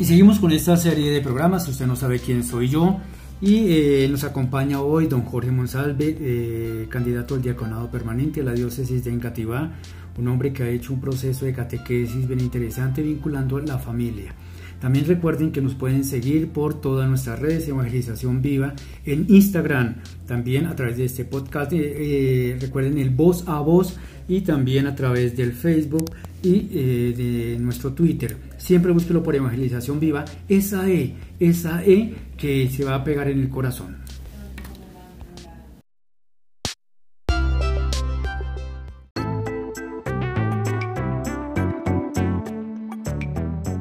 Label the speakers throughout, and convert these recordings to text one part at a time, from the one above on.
Speaker 1: Y seguimos con esta serie de programas, usted no sabe quién soy yo. Y eh, nos acompaña hoy don Jorge Monsalve, eh, candidato al diaconado permanente a la diócesis de Engativá, un hombre que ha hecho un proceso de catequesis bien interesante vinculando a la familia. También recuerden que nos pueden seguir por todas nuestras redes de Evangelización Viva en Instagram, también a través de este podcast. Eh, recuerden el voz a voz y también a través del Facebook y eh, de nuestro Twitter. Siempre búsquelo por Evangelización Viva, esa E, esa E que se va a pegar en el corazón.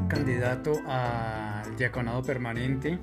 Speaker 1: Candidato al diaconado permanente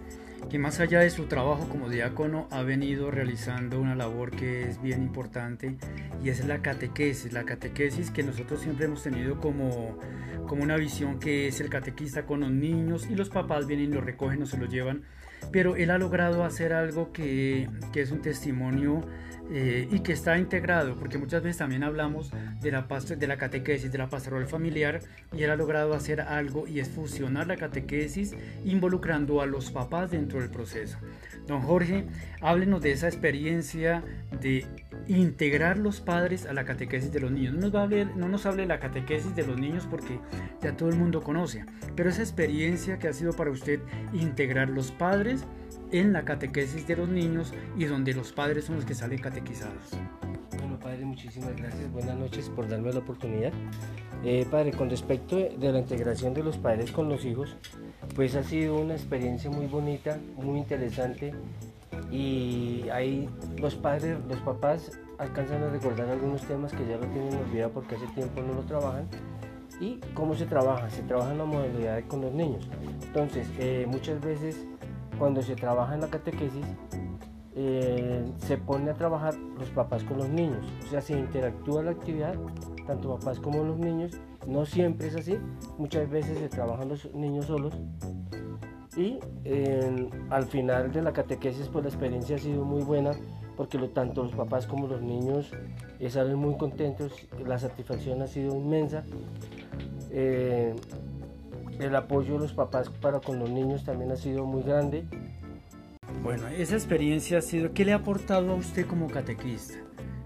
Speaker 1: que más allá de su trabajo como diácono ha venido realizando una labor que es bien importante y es la catequesis, la catequesis que nosotros siempre hemos tenido como, como una visión que es el catequista con los niños y los papás vienen lo recogen o se lo llevan, pero él ha logrado hacer algo que, que es un testimonio eh, y que está integrado, porque muchas veces también hablamos de la, de la catequesis, de la pastoral familiar, y él ha logrado hacer algo y es fusionar la catequesis involucrando a los papás dentro del proceso. Don Jorge, háblenos de esa experiencia de integrar los padres a la catequesis de los niños. No nos, va a no nos hable de la catequesis de los niños porque ya todo el mundo conoce, pero esa experiencia que ha sido para usted integrar los padres en la catequesis de los niños y donde los padres son los que salen catequizados.
Speaker 2: Bueno, padre, muchísimas gracias. Buenas noches por darme la oportunidad. Eh, padre, con respecto de la integración de los padres con los hijos, pues ha sido una experiencia muy bonita, muy interesante y ahí los padres, los papás alcanzan a recordar algunos temas que ya lo tienen olvidado porque hace tiempo no lo trabajan. ¿Y cómo se trabaja? Se trabaja en la modalidad con los niños. Entonces, eh, muchas veces cuando se trabaja en la catequesis, eh, se pone a trabajar los papás con los niños, o sea, se interactúa la actividad, tanto papás como los niños, no siempre es así, muchas veces se trabajan los niños solos y al final de la catequesis pues la experiencia ha sido muy buena porque lo, tanto los papás como los niños eh, salen muy contentos, la satisfacción ha sido inmensa. Eh, el apoyo de los papás para con los niños también ha sido muy grande.
Speaker 1: Bueno, esa experiencia ha sido, ¿qué le ha aportado a usted como catequista?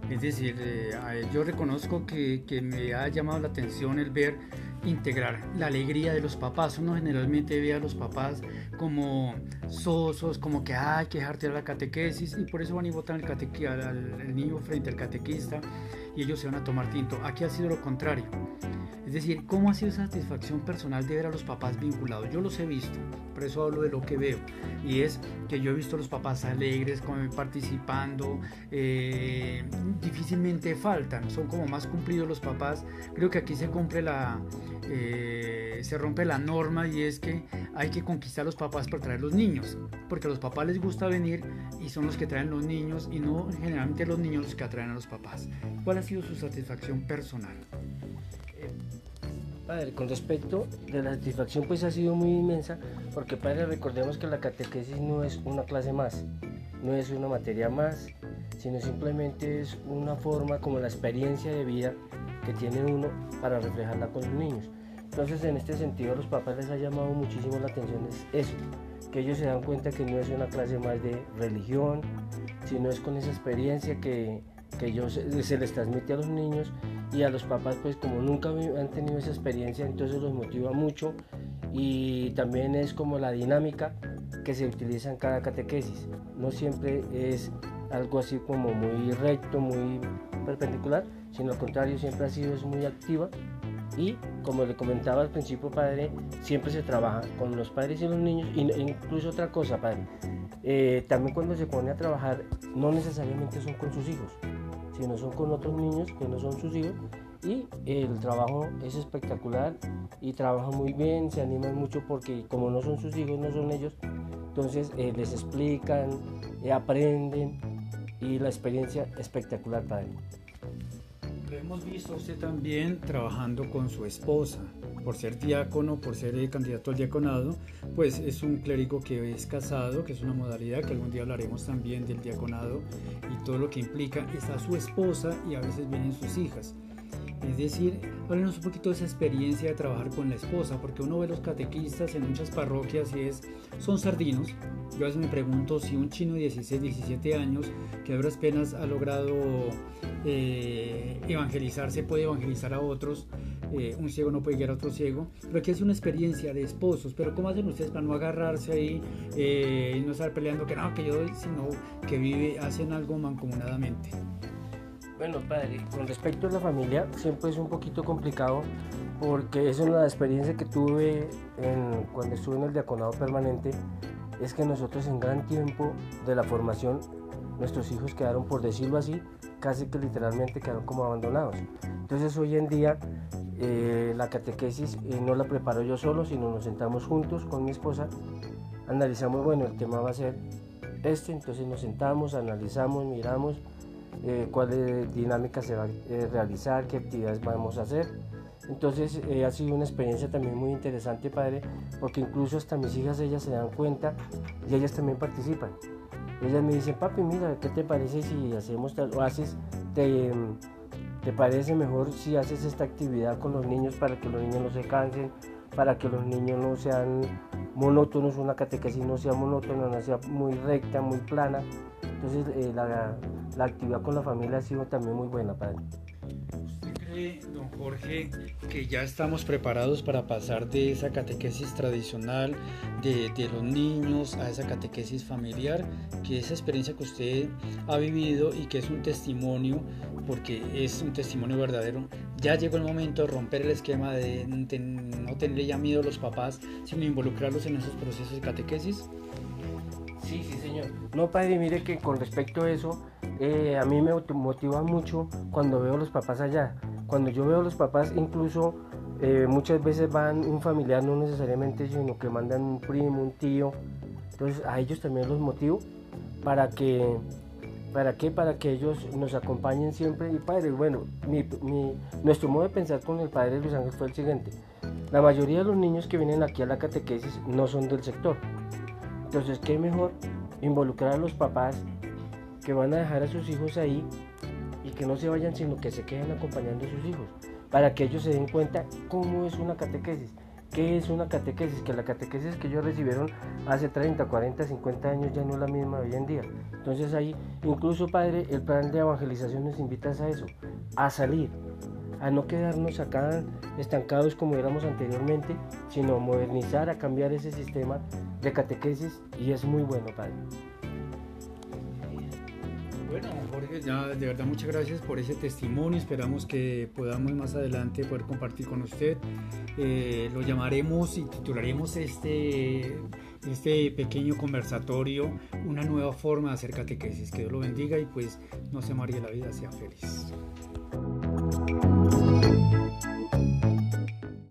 Speaker 1: Es decir, eh, yo reconozco que, que, me ha llamado la atención el ver integrar la alegría de los papás. Uno generalmente ve a los papás como sosos, como que hay que dejarte la catequesis y por eso van y votan al, al niño frente al catequista y ellos se van a tomar tinto. Aquí ha sido lo contrario. Es decir, ¿cómo ha sido satisfacción personal de ver a los papás vinculados? Yo los he visto, por eso hablo de lo que veo. Y es que yo he visto a los papás alegres, participando, eh, difícilmente faltan, son como más cumplidos los papás. Creo que aquí se cumple la, eh, se rompe la norma y es que hay que conquistar a los papás para traer los niños, porque a los papás les gusta venir y son los que traen los niños y no generalmente los niños los que atraen a los papás. ¿Cuál ha sido su satisfacción personal?
Speaker 2: Padre, con respecto de la satisfacción pues ha sido muy inmensa porque padre recordemos que la catequesis no es una clase más, no es una materia más, sino simplemente es una forma como la experiencia de vida que tiene uno para reflejarla con los niños. Entonces en este sentido a los papás les ha llamado muchísimo la atención es eso, que ellos se dan cuenta que no es una clase más de religión, sino es con esa experiencia que, que ellos, se les transmite a los niños y a los papás pues como nunca han tenido esa experiencia entonces los motiva mucho y también es como la dinámica que se utiliza en cada catequesis. No siempre es algo así como muy recto muy perpendicular sino al contrario siempre ha sido es muy activa y como le comentaba al principio padre siempre se trabaja con los padres y los niños e incluso otra cosa padre eh, también cuando se pone a trabajar no necesariamente son con sus hijos que no son con otros niños que no son sus hijos y el trabajo es espectacular y trabajan muy bien, se animan mucho porque como no son sus hijos, no son ellos, entonces eh, les explican, eh, aprenden y la experiencia espectacular para ellos.
Speaker 1: Lo hemos visto usted también trabajando con su esposa, por ser diácono, por ser candidato al diaconado, pues es un clérigo que es casado, que es una modalidad que algún día hablaremos también del diaconado y todo lo que implica. Está su esposa y a veces vienen sus hijas. Es decir, háblenos un poquito de esa experiencia de trabajar con la esposa, porque uno ve los catequistas en muchas parroquias y es, son sardinos. Yo a veces me pregunto si un chino de 16, 17 años, que a duras penas ha logrado eh, evangelizarse, puede evangelizar a otros. Eh, un ciego no puede guiar a otro ciego, pero aquí es una experiencia de esposos, pero ¿cómo hacen ustedes para no agarrarse ahí eh, y no estar peleando que no, que yo doy, sino que vive, hacen algo mancomunadamente?
Speaker 2: Bueno, padre, con respecto a la familia, siempre es un poquito complicado porque es una experiencia que tuve cuando estuve en el diaconado permanente, es que nosotros en gran tiempo de la formación, nuestros hijos quedaron, por decirlo así, casi que literalmente quedaron como abandonados. Entonces hoy en día eh, la catequesis eh, no la preparo yo solo, sino nos sentamos juntos con mi esposa, analizamos, bueno, el tema va a ser este, entonces nos sentamos, analizamos, miramos eh, cuál dinámica se va a eh, realizar, qué actividades vamos a hacer. Entonces eh, ha sido una experiencia también muy interesante, padre, porque incluso hasta mis hijas, ellas se dan cuenta y ellas también participan. Ellas me dicen, papi, mira, ¿qué te parece si hacemos tal o haces, te, te parece mejor si haces esta actividad con los niños para que los niños no se cansen, para que los niños no sean monótonos, una catequesis no sea monótona, no sea muy recta, muy plana. Entonces eh, la, la, actividad con la familia ha sido también muy buena, padre.
Speaker 1: ¿Usted cree, don Jorge, que ya estamos preparados para pasar de esa catequesis tradicional de, los niños a esa catequesis familiar? Que esa experiencia que usted ha vivido y que es un testimonio, porque es un testimonio verdadero, ya llegó el momento de romper el esquema de no tenerle ya miedo a los papás, sino involucrarlos en esos procesos de catequesis?
Speaker 2: Sí, sí, señor. No, padre, mire que con respecto a eso, eh, a mí me motiva mucho cuando veo a los papás allá. Cuando yo veo a los papás, incluso eh, muchas veces van un familiar, no necesariamente, sino que mandan un primo, un tío. Entonces a ellos también los motivo para que ¿Para qué? Para que ellos nos acompañen siempre. Y padre, bueno, nuestro modo de pensar con el padre Luis Ángel fue el siguiente. La mayoría de los niños que vienen aquí a la catequesis no son del sector. Entonces, ¿qué mejor involucrar a los papás que van a dejar a sus hijos ahí y que no se vayan, sino que se queden acompañando a sus hijos? Para que ellos se den cuenta cómo es una catequesis. ¿Qué es una catequesis? Que la catequesis que ellos recibieron hace 30, 40, 50 años ya no es la misma hoy en día. Entonces ahí, incluso Padre, el plan de evangelización nos invita a eso, a salir, a no quedarnos acá estancados como éramos anteriormente, sino a modernizar, a cambiar ese sistema de catequesis y es muy bueno, Padre.
Speaker 1: Bueno, Jorge, ya de verdad muchas gracias por ese testimonio. Esperamos que podamos más adelante poder compartir con usted. Eh, lo llamaremos y titularemos este, este pequeño conversatorio Una nueva forma de hacer catequesis. Que Dios lo bendiga y pues no se amargue la vida, sea feliz.